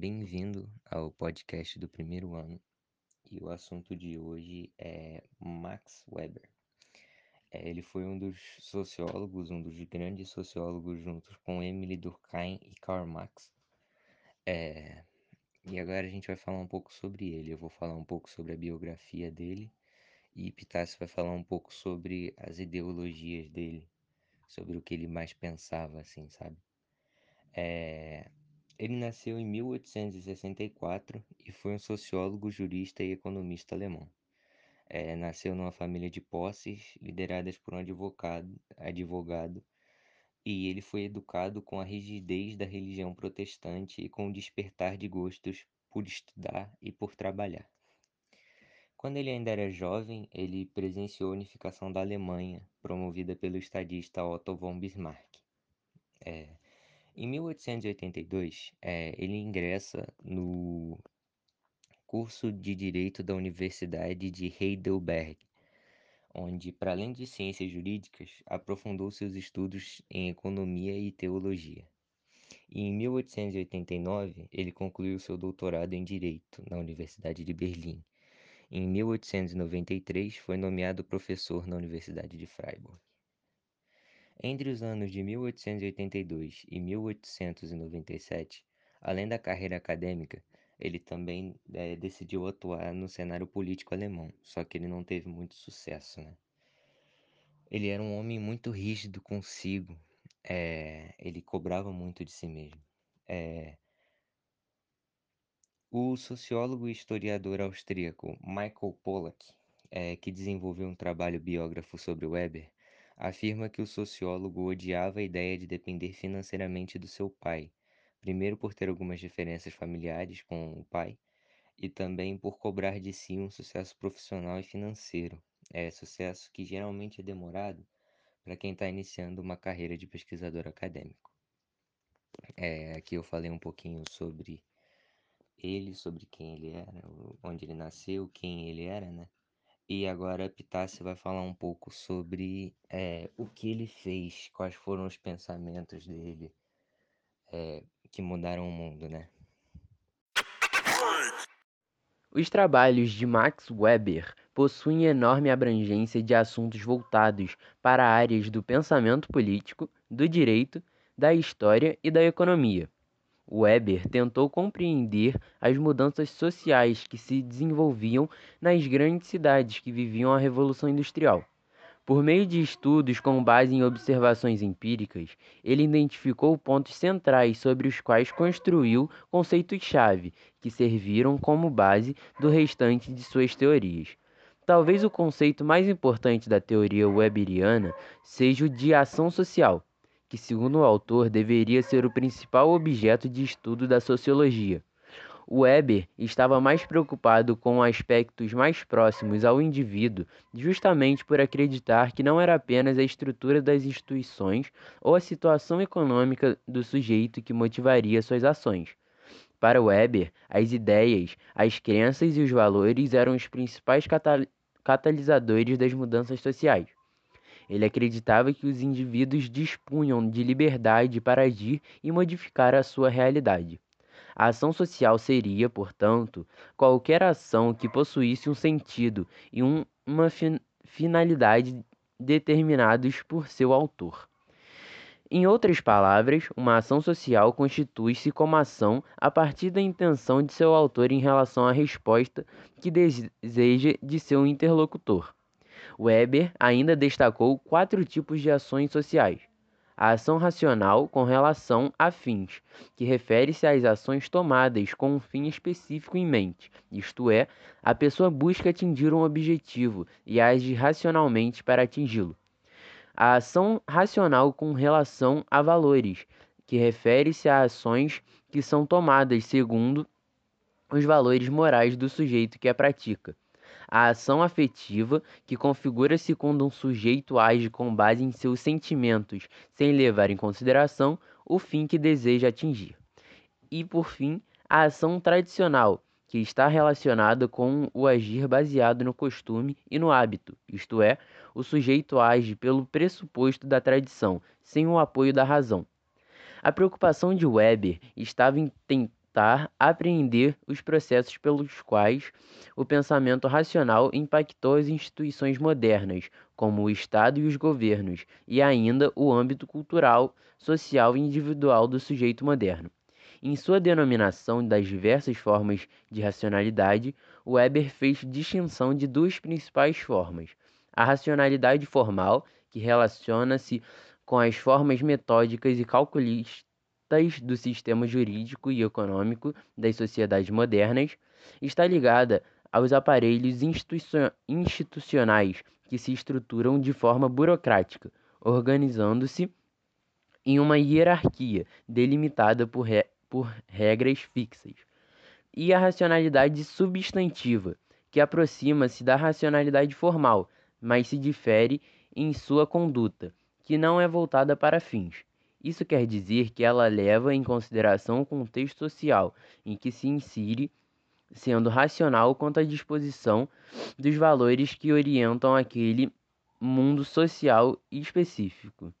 bem-vindo ao podcast do primeiro ano. E o assunto de hoje é Max Weber. É, ele foi um dos sociólogos, um dos grandes sociólogos, juntos com Emily Durkheim e Karl Marx. É, e agora a gente vai falar um pouco sobre ele. Eu vou falar um pouco sobre a biografia dele e Pitácio vai falar um pouco sobre as ideologias dele, sobre o que ele mais pensava, assim, sabe? É, ele nasceu em 1864 e foi um sociólogo, jurista e economista alemão. É, nasceu numa família de posses lideradas por um advogado, advogado e ele foi educado com a rigidez da religião protestante e com o despertar de gostos por estudar e por trabalhar. Quando ele ainda era jovem, ele presenciou a unificação da Alemanha, promovida pelo estadista Otto von Bismarck. É, em 1882, é, ele ingressa no curso de Direito da Universidade de Heidelberg, onde, para além de ciências jurídicas, aprofundou seus estudos em economia e teologia. E em 1889, ele concluiu seu doutorado em Direito na Universidade de Berlim. Em 1893, foi nomeado professor na Universidade de Freiburg. Entre os anos de 1882 e 1897, além da carreira acadêmica, ele também é, decidiu atuar no cenário político alemão, só que ele não teve muito sucesso, né? Ele era um homem muito rígido consigo, é, ele cobrava muito de si mesmo. É, o sociólogo e historiador austríaco Michael Pollack, que desenvolveu um trabalho biógrafo sobre Weber, afirma que o sociólogo odiava a ideia de depender financeiramente do seu pai, primeiro por ter algumas diferenças familiares com o pai e também por cobrar de si um sucesso profissional e financeiro, é sucesso que geralmente é demorado para quem está iniciando uma carreira de pesquisador acadêmico. É, aqui eu falei um pouquinho sobre ele, sobre quem ele era, onde ele nasceu, quem ele era, né? E agora Pitácio vai falar um pouco sobre é, o que ele fez, quais foram os pensamentos dele é, que mudaram o mundo, né? Os trabalhos de Max Weber possuem enorme abrangência de assuntos voltados para áreas do pensamento político, do direito, da história e da economia. Weber tentou compreender as mudanças sociais que se desenvolviam nas grandes cidades que viviam a Revolução Industrial. Por meio de estudos com base em observações empíricas, ele identificou pontos centrais sobre os quais construiu conceitos-chave que serviram como base do restante de suas teorias. Talvez o conceito mais importante da teoria weberiana seja o de ação social que, segundo o autor, deveria ser o principal objeto de estudo da sociologia. Weber estava mais preocupado com aspectos mais próximos ao indivíduo, justamente por acreditar que não era apenas a estrutura das instituições ou a situação econômica do sujeito que motivaria suas ações. Para Weber, as ideias, as crenças e os valores eram os principais catalisadores das mudanças sociais. Ele acreditava que os indivíduos dispunham de liberdade para agir e modificar a sua realidade. A ação social seria, portanto, qualquer ação que possuísse um sentido e um, uma fin finalidade determinados por seu autor. Em outras palavras, uma ação social constitui-se como ação a partir da intenção de seu autor em relação à resposta que deseja de seu interlocutor. Weber ainda destacou quatro tipos de ações sociais. A ação racional com relação a fins, que refere-se às ações tomadas com um fim específico em mente, isto é, a pessoa busca atingir um objetivo e age racionalmente para atingi-lo. A ação racional com relação a valores, que refere-se a ações que são tomadas segundo os valores morais do sujeito que a pratica. A ação afetiva, que configura-se quando um sujeito age com base em seus sentimentos, sem levar em consideração o fim que deseja atingir. E, por fim, a ação tradicional, que está relacionada com o agir baseado no costume e no hábito, isto é, o sujeito age pelo pressuposto da tradição, sem o apoio da razão. A preocupação de Weber estava em tentar apreender os processos pelos quais o pensamento racional impactou as instituições modernas, como o Estado e os governos, e ainda o âmbito cultural, social e individual do sujeito moderno. Em sua denominação das diversas formas de racionalidade, Weber fez distinção de duas principais formas: a racionalidade formal, que relaciona-se com as formas metódicas e calculistas do sistema jurídico e econômico das sociedades modernas, está ligada aos aparelhos institucionais que se estruturam de forma burocrática, organizando-se em uma hierarquia delimitada por, re por regras fixas. E a racionalidade substantiva, que aproxima-se da racionalidade formal, mas se difere em sua conduta, que não é voltada para fins. Isso quer dizer que ela leva em consideração o contexto social em que se insere sendo racional quanto à disposição dos valores que orientam aquele mundo social específico.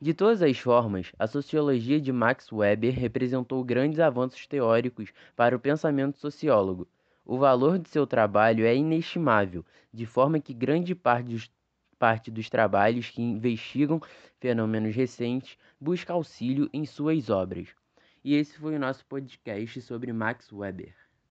De todas as formas, a sociologia de Max Weber representou grandes avanços teóricos para o pensamento sociólogo. O valor de seu trabalho é inestimável, de forma que grande parte dos, parte dos trabalhos que investigam fenômenos recentes busca auxílio em suas obras. E esse foi o nosso podcast sobre Max Weber.